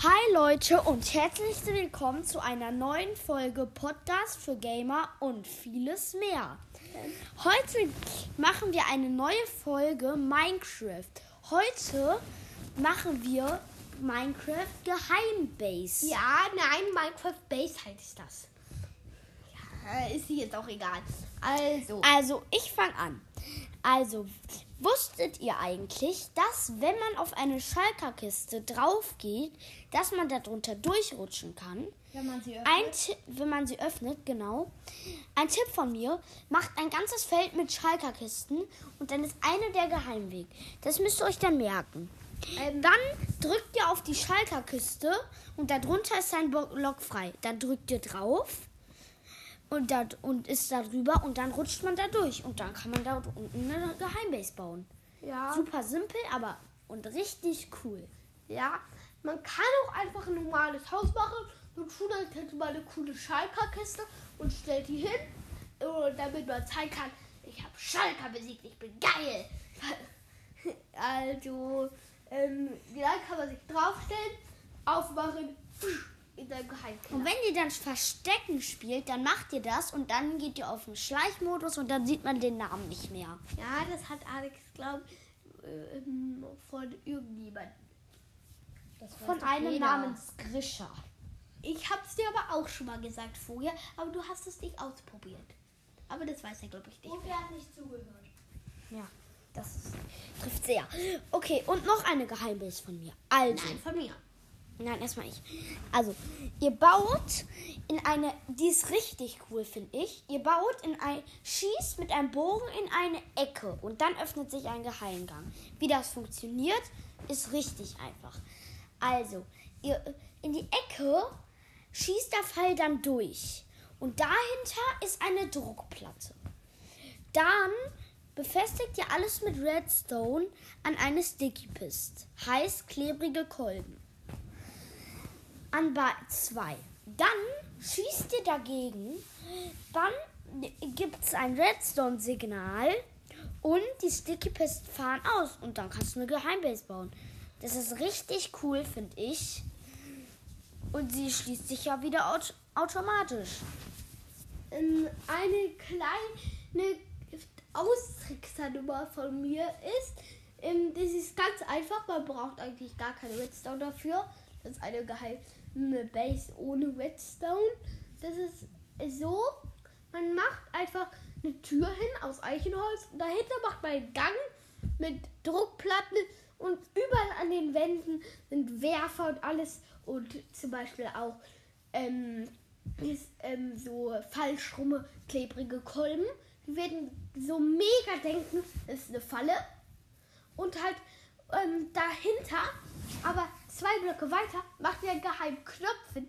Hi Leute und herzlich willkommen zu einer neuen Folge Podcast für Gamer und vieles mehr. Heute machen wir eine neue Folge Minecraft. Heute machen wir Minecraft Geheimbase. Ja, nein, Minecraft Base heißt das. Ja, ist jetzt auch egal. Also, Also, ich fange an. Also, wusstet ihr eigentlich, dass wenn man auf eine Schalkerkiste drauf geht, dass man darunter durchrutschen kann? wenn man sie Ein Tipp, wenn man sie öffnet, genau. Ein Tipp von mir, macht ein ganzes Feld mit Schalkerkisten und dann ist eine der Geheimweg. Das müsst ihr euch dann merken. Ähm, Dann drückt ihr auf die Schalkerkiste und darunter ist ein Block frei. Dann drückt ihr drauf und, da, und ist da drüber und dann rutscht man da durch und dann kann man da unten eine Geheimbase bauen. ja, Super simpel, aber und richtig cool. ja, man kann auch einfach ein normales Haus machen und tun als hätte man eine coole Schalkerkiste und stellt die hin, äh, damit man zeigen kann, ich habe Schalker besiegt, ich bin geil. Also, ähm, dann kann man sich draufstellen, aufmachen, in seinem Geheimkeller. Und wenn ihr dann Verstecken spielt, dann macht ihr das und dann geht ihr auf den Schleichmodus und dann sieht man den Namen nicht mehr. Ja, das hat Alex, glaube ich, ähm, von irgendjemandem. Von einem namens Grisha. Ich hab's dir aber auch schon mal gesagt vorher, aber du hast es nicht ausprobiert. Aber das weiß er, glaube ich, nicht. wer hat nicht zugehört? Ja, das ist, trifft sehr. Okay, und noch eine Geheimbase von mir. Also, Nein, von mir. Nein, erstmal ich. Also, ihr baut in eine, die ist richtig cool, finde ich. Ihr baut in ein, schießt mit einem Bogen in eine Ecke und dann öffnet sich ein Geheimgang. Wie das funktioniert, ist richtig einfach. Also, ihr in die Ecke schießt der Pfeil dann durch. Und dahinter ist eine Druckplatte. Dann befestigt ihr alles mit Redstone an eine Sticky Pist. Heiß klebrige Kolben. An zwei. Dann schießt ihr dagegen. Dann gibt es ein Redstone-Signal. Und die Sticky Pist fahren aus. Und dann kannst du eine Geheimbase bauen. Das ist richtig cool, finde ich. Und sie schließt sich ja wieder aut automatisch. Ähm, eine kleine Austricksernummer von mir ist, ähm, das ist ganz einfach, man braucht eigentlich gar keine Redstone dafür. Das ist eine geheime Base ohne Redstone. Das ist so, man macht einfach eine Tür hin aus Eichenholz und dahinter macht man einen Gang mit Druckplatten und überall an den Wänden sind Werfer und alles und zum Beispiel auch ähm, ist, ähm, so falsch rumme, klebrige Kolben. Die werden so mega denken, das ist eine Falle. Und halt ähm, dahinter, aber zwei Blöcke weiter, macht ihr einen geheimen Knopf hin.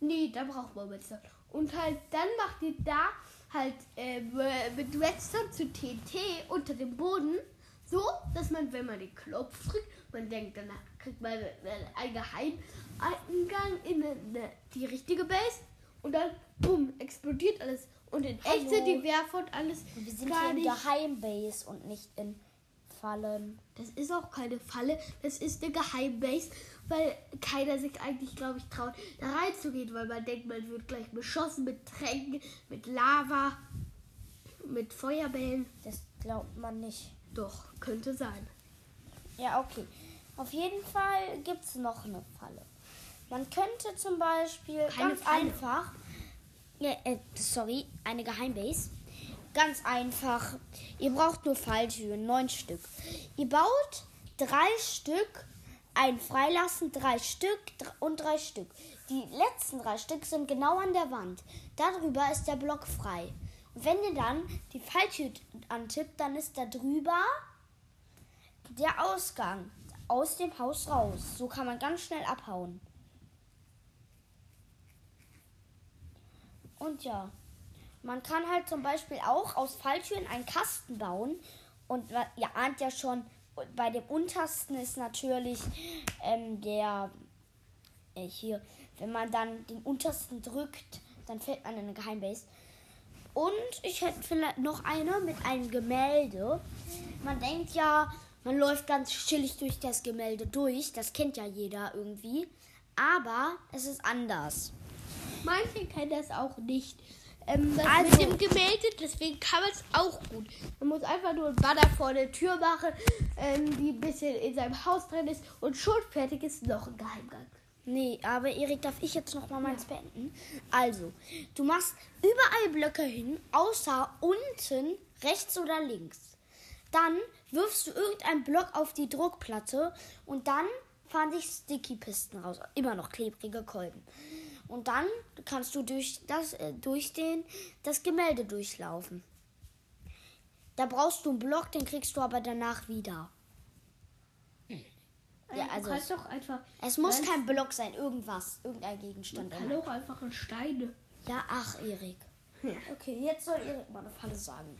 Nee, da braucht man Redstone. Und halt dann macht ihr da halt äh, mit Redstone zu TNT unter dem Boden. So, dass man, wenn man den Knopf drückt, man denkt, danach kriegt man einen Geheimeingang in eine, die richtige Base. Und dann, bumm, explodiert alles. Und in echt Hallo. sind die Werfer und alles Und wir sind gar hier in. Geheimbase und nicht in Fallen. Das ist auch keine Falle, das ist eine Geheimbase, weil keiner sich eigentlich, glaube ich, traut, da reinzugehen, weil man denkt, man wird gleich beschossen mit Tränken, mit Lava, mit Feuerbällen. Das glaubt man nicht. Doch, könnte sein. Ja, okay. Auf jeden Fall gibt es noch eine Falle. Man könnte zum Beispiel Keine ganz Falle. einfach. Ja, äh, sorry, eine Geheimbase. Ganz einfach. Ihr braucht nur Falltüren, neun Stück. Ihr baut drei Stück, ein freilassen, drei Stück und drei Stück. Die letzten drei Stück sind genau an der Wand. Darüber ist der Block frei. Und wenn ihr dann die Falltür antippt, dann ist da drüber der Ausgang aus dem Haus raus. So kann man ganz schnell abhauen. Und ja, man kann halt zum Beispiel auch aus Falltüren einen Kasten bauen. Und ihr ahnt ja schon, bei dem untersten ist natürlich ähm, der äh, hier, wenn man dann den untersten drückt, dann fällt man in eine Geheimbase. Und ich hätte vielleicht noch eine mit einem Gemälde. Man denkt ja, man läuft ganz chillig durch das Gemälde durch. Das kennt ja jeder irgendwie. aber es ist anders. Manche kennen das auch nicht. Ähm, das Also- mit dem Gemälde, deswegen kann man es auch gut. Man muss einfach nur ein Banner vor der Tür machen, ähm, die ein bisschen in seinem Haus drin ist und schon fertig ist noch ein Geheimgang. Nee, aber Erik, darf ich jetzt noch mal meins beenden? Also, du machst überall Blöcke hin, außer unten, rechts oder links. Dann wirfst du irgendeinen Block auf die Druckplatte und dann fahren sich Sticky-Pisten raus. Immer noch klebrige Kolben. Und dann kannst du durch, das, äh, durch den, das Gemälde durchlaufen. Da brauchst du einen Block, den kriegst du aber danach wieder. Ja, du also doch einfach. Es muss kein Block sein, irgendwas, irgendein Gegenstand. kann auch einfach ein Steine. Ja, ach, Erik. Ja. Okay, jetzt soll Erik mal eine Falle sagen.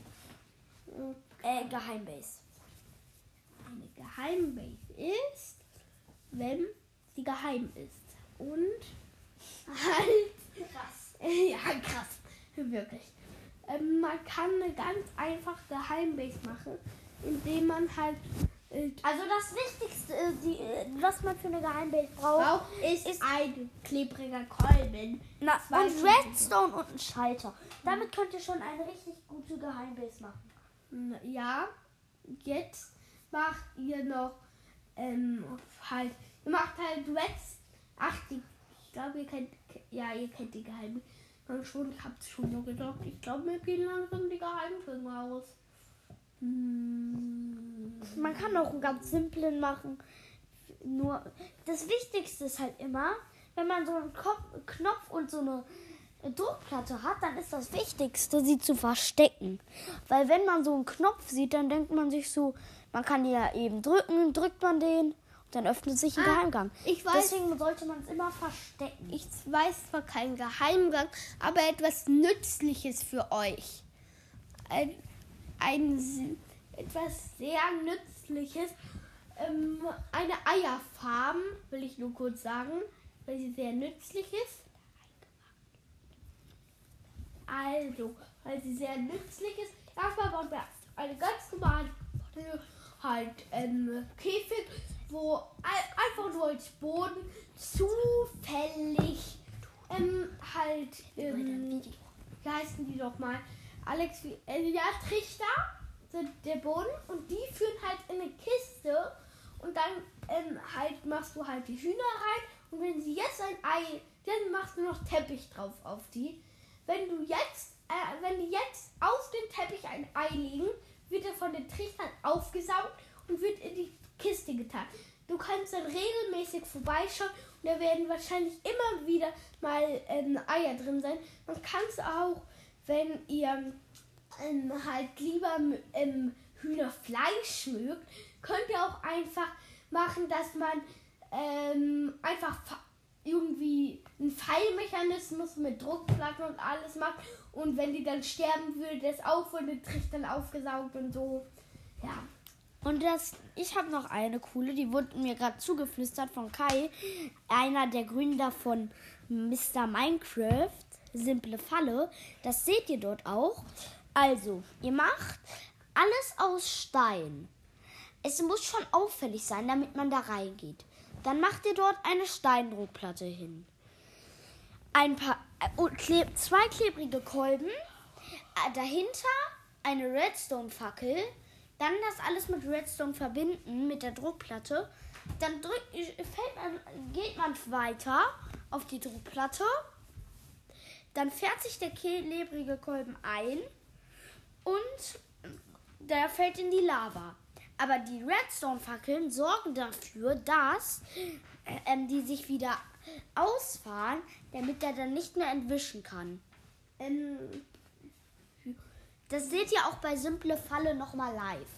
Äh, Geheimbase. Eine Geheimbase ist, wenn sie geheim ist. Und halt. Krass. Äh, ja, krass. Wirklich. Ähm, man kann eine ganz einfach Geheimbase machen, indem man halt äh, Also das Wichtigste, äh, die, äh, was man für eine Geheimbase braucht, braucht, ist, ist- ein klebriger Kolben. na, und. Redstone und ein Schalter. Damit könnt ihr schon eine richtig gute Geheimbase machen. Ja, jetzt macht ihr noch ähm, halt, ihr macht halt Reds. Ach, die, ich glaube, ihr kennt, ja, ihr kennt die Geheimnisse. Ja, schon, ich hab's schon so gesagt. Ich glaube, mir gehen langsam die Geheimnisse raus. Hm. Man kann auch einen ganz simplen machen. Nur das Wichtigste ist halt immer, wenn man so einen Kopf, Knopf und so eine Druckplatte hat, dann ist das Wichtigste, sie zu verstecken. Weil wenn man so einen Knopf sieht, dann denkt man sich so, man kann ja eben drücken, drückt man den, und dann öffnet sich ein Ah, Geheimgang. ich weiß- Deswegen sollte man es immer verstecken. Ich weiß zwar keinen Geheimgang, aber etwas Nützliches für euch. Ein, ein etwas sehr Nützliches. Ähm, eine Eierfarm, will ich nur kurz sagen, weil sie sehr nützlich ist. Also, weil sie sehr nützlich ist. Erstmal bauen wir eine ganz normale halt ähm, Käfig, wo ein- einfach nur als Boden zufällig ähm, halt ähm, wie heißen die doch mal? Alex, wie- äh, ja, Trichter sind der Boden und die führen halt in eine Kiste und dann ähm, halt machst du halt die Hühner rein und wenn sie jetzt ein Ei, dann machst du noch Teppich drauf auf die. Wenn du jetzt, äh, wenn die jetzt auf den Teppich ein Ei legen, wird er von den Trichtern aufgesaugt und wird in die Kiste getan. Du kannst dann regelmäßig vorbeischauen und da werden wahrscheinlich immer wieder mal ähm, Eier drin sein. Man kann es auch, wenn ihr ähm, halt lieber ähm, Hühnerfleisch mögt, könnt ihr auch einfach machen, dass man ähm, einfach fa- irgendwie einen Pfeilmechanismus mit Druckplatten und alles macht. Und wenn die dann sterben, würde das auch von den Trichtern aufgesaugt und so. Ja. Und das, ich habe noch eine coole, die wurde mir gerade zugeflüstert von Kai, einer der Gründer von Mr. Minecraft, simple Falle. Das seht ihr dort auch. Also, ihr macht alles aus Stein. Es muss schon auffällig sein, damit man da reingeht. Dann macht ihr dort eine Steindruckplatte hin. Ein paar äh, und kleb, zwei klebrige Kolben, äh, dahinter eine Redstone-Fackel, dann das alles mit Redstone verbinden mit der Druckplatte. Dann drückt, fällt man, geht man weiter auf die Druckplatte. Dann fährt sich der klebrige Kolben ein und der fällt in die Lava. Aber die Redstone-Fackeln sorgen dafür, dass äh, die sich wieder ausfahren, damit er dann nicht mehr entwischen kann. Ähm, Das seht ihr auch bei Simple Falle nochmal live.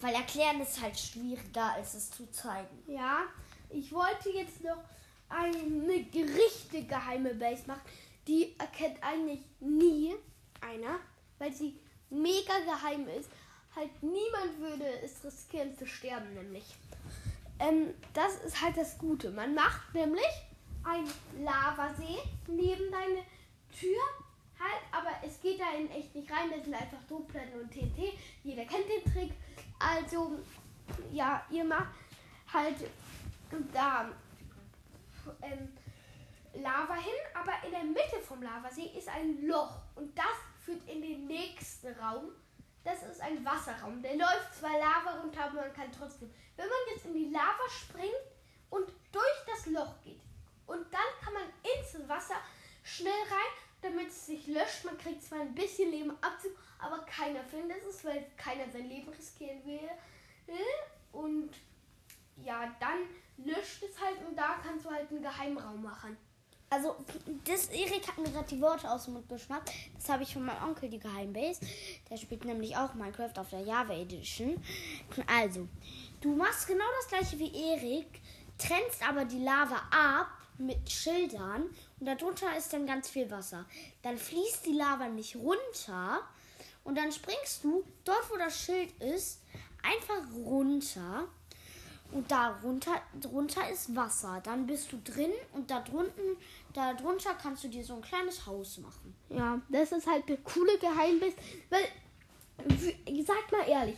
Weil erklären ist halt schwieriger, als es zu zeigen. ja, ich wollte jetzt noch eine richtige geheime Base machen. Die erkennt eigentlich nie einer, weil sie mega geheim ist. Halt niemand würde es riskieren zu sterben, nämlich. Ähm, das ist halt das Gute. Man macht nämlich einen Lavasee neben deine Tür. Halt, aber es geht da echt nicht rein. Das sind einfach Druckplatten und TNT. Jeder kennt den Trick. Also, ja, ihr macht halt da äh, ähm, Lava hin, aber in der Mitte vom Lavasee ist ein Loch und das führt in den nächsten Raum. Das ist ein Wasserraum. Der läuft zwar Lava runter, aber man kann trotzdem. Wenn man jetzt in die Lava springt und durch das Loch geht und dann kann man ins Wasser schnell rein, damit es sich löscht. Man kriegt zwar ein bisschen Leben Abzug, aber keiner findet es, weil keiner sein Leben riskieren will. Und ja, dann löscht es halt und da kannst du halt einen Geheimraum machen. Also, das Erik hat mir gerade die Worte aus dem Mund geschnappt. Das habe ich von meinem Onkel, die Geheimbase. Der spielt nämlich auch Minecraft auf der Java Edition. Also, du machst genau das gleiche wie Erik, trennst aber die Lava ab mit Schildern und darunter ist dann ganz viel Wasser. Dann fließt die Lava nicht runter und dann springst du dort, wo das Schild ist, einfach runter und darunter drunter ist Wasser. Dann bist du drin und da drunten, da drunter kannst du dir so ein kleines Haus machen. Ja, das ist halt der coole Geheimbiss. Weil, sagt mal ehrlich,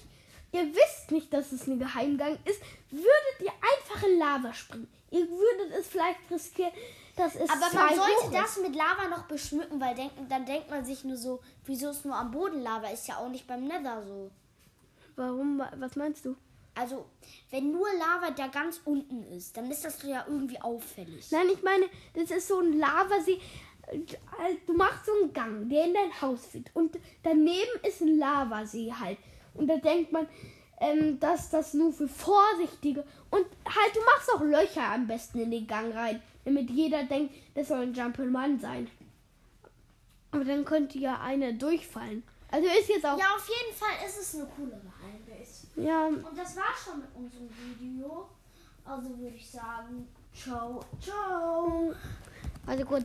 ihr wisst nicht, dass es ein Geheimgang ist. Würdet ihr einfach in Lava springen? Ihr würdet es vielleicht riskieren, dass es Aber man sollte ist. das mit Lava noch beschmücken, weil denken, dann denkt man sich nur so, wieso ist nur am Boden Lava? Ist ja auch nicht beim Nether so. Warum? Was meinst du? Also, wenn nur Lava da ganz unten ist, dann ist das ja irgendwie auffällig. Nein, ich meine, das ist so ein Lavasee. Äh, Du machst so einen Gang, der in dein Haus führt. Und daneben ist ein Lavasee halt. Und da denkt man, ähm, dass das nur für Vorsichtige. Und halt, du machst auch Löcher am besten in den Gang rein. Damit jeder denkt, das soll ein Jump'n'Run sein. Aber dann könnte ja einer durchfallen. Also ist jetzt auch. Ja, auf jeden Fall ist es eine coole Geheimbase. Ja, Und das war schon mit unserem Video. Also würde ich sagen, ciao, ciao. also gut.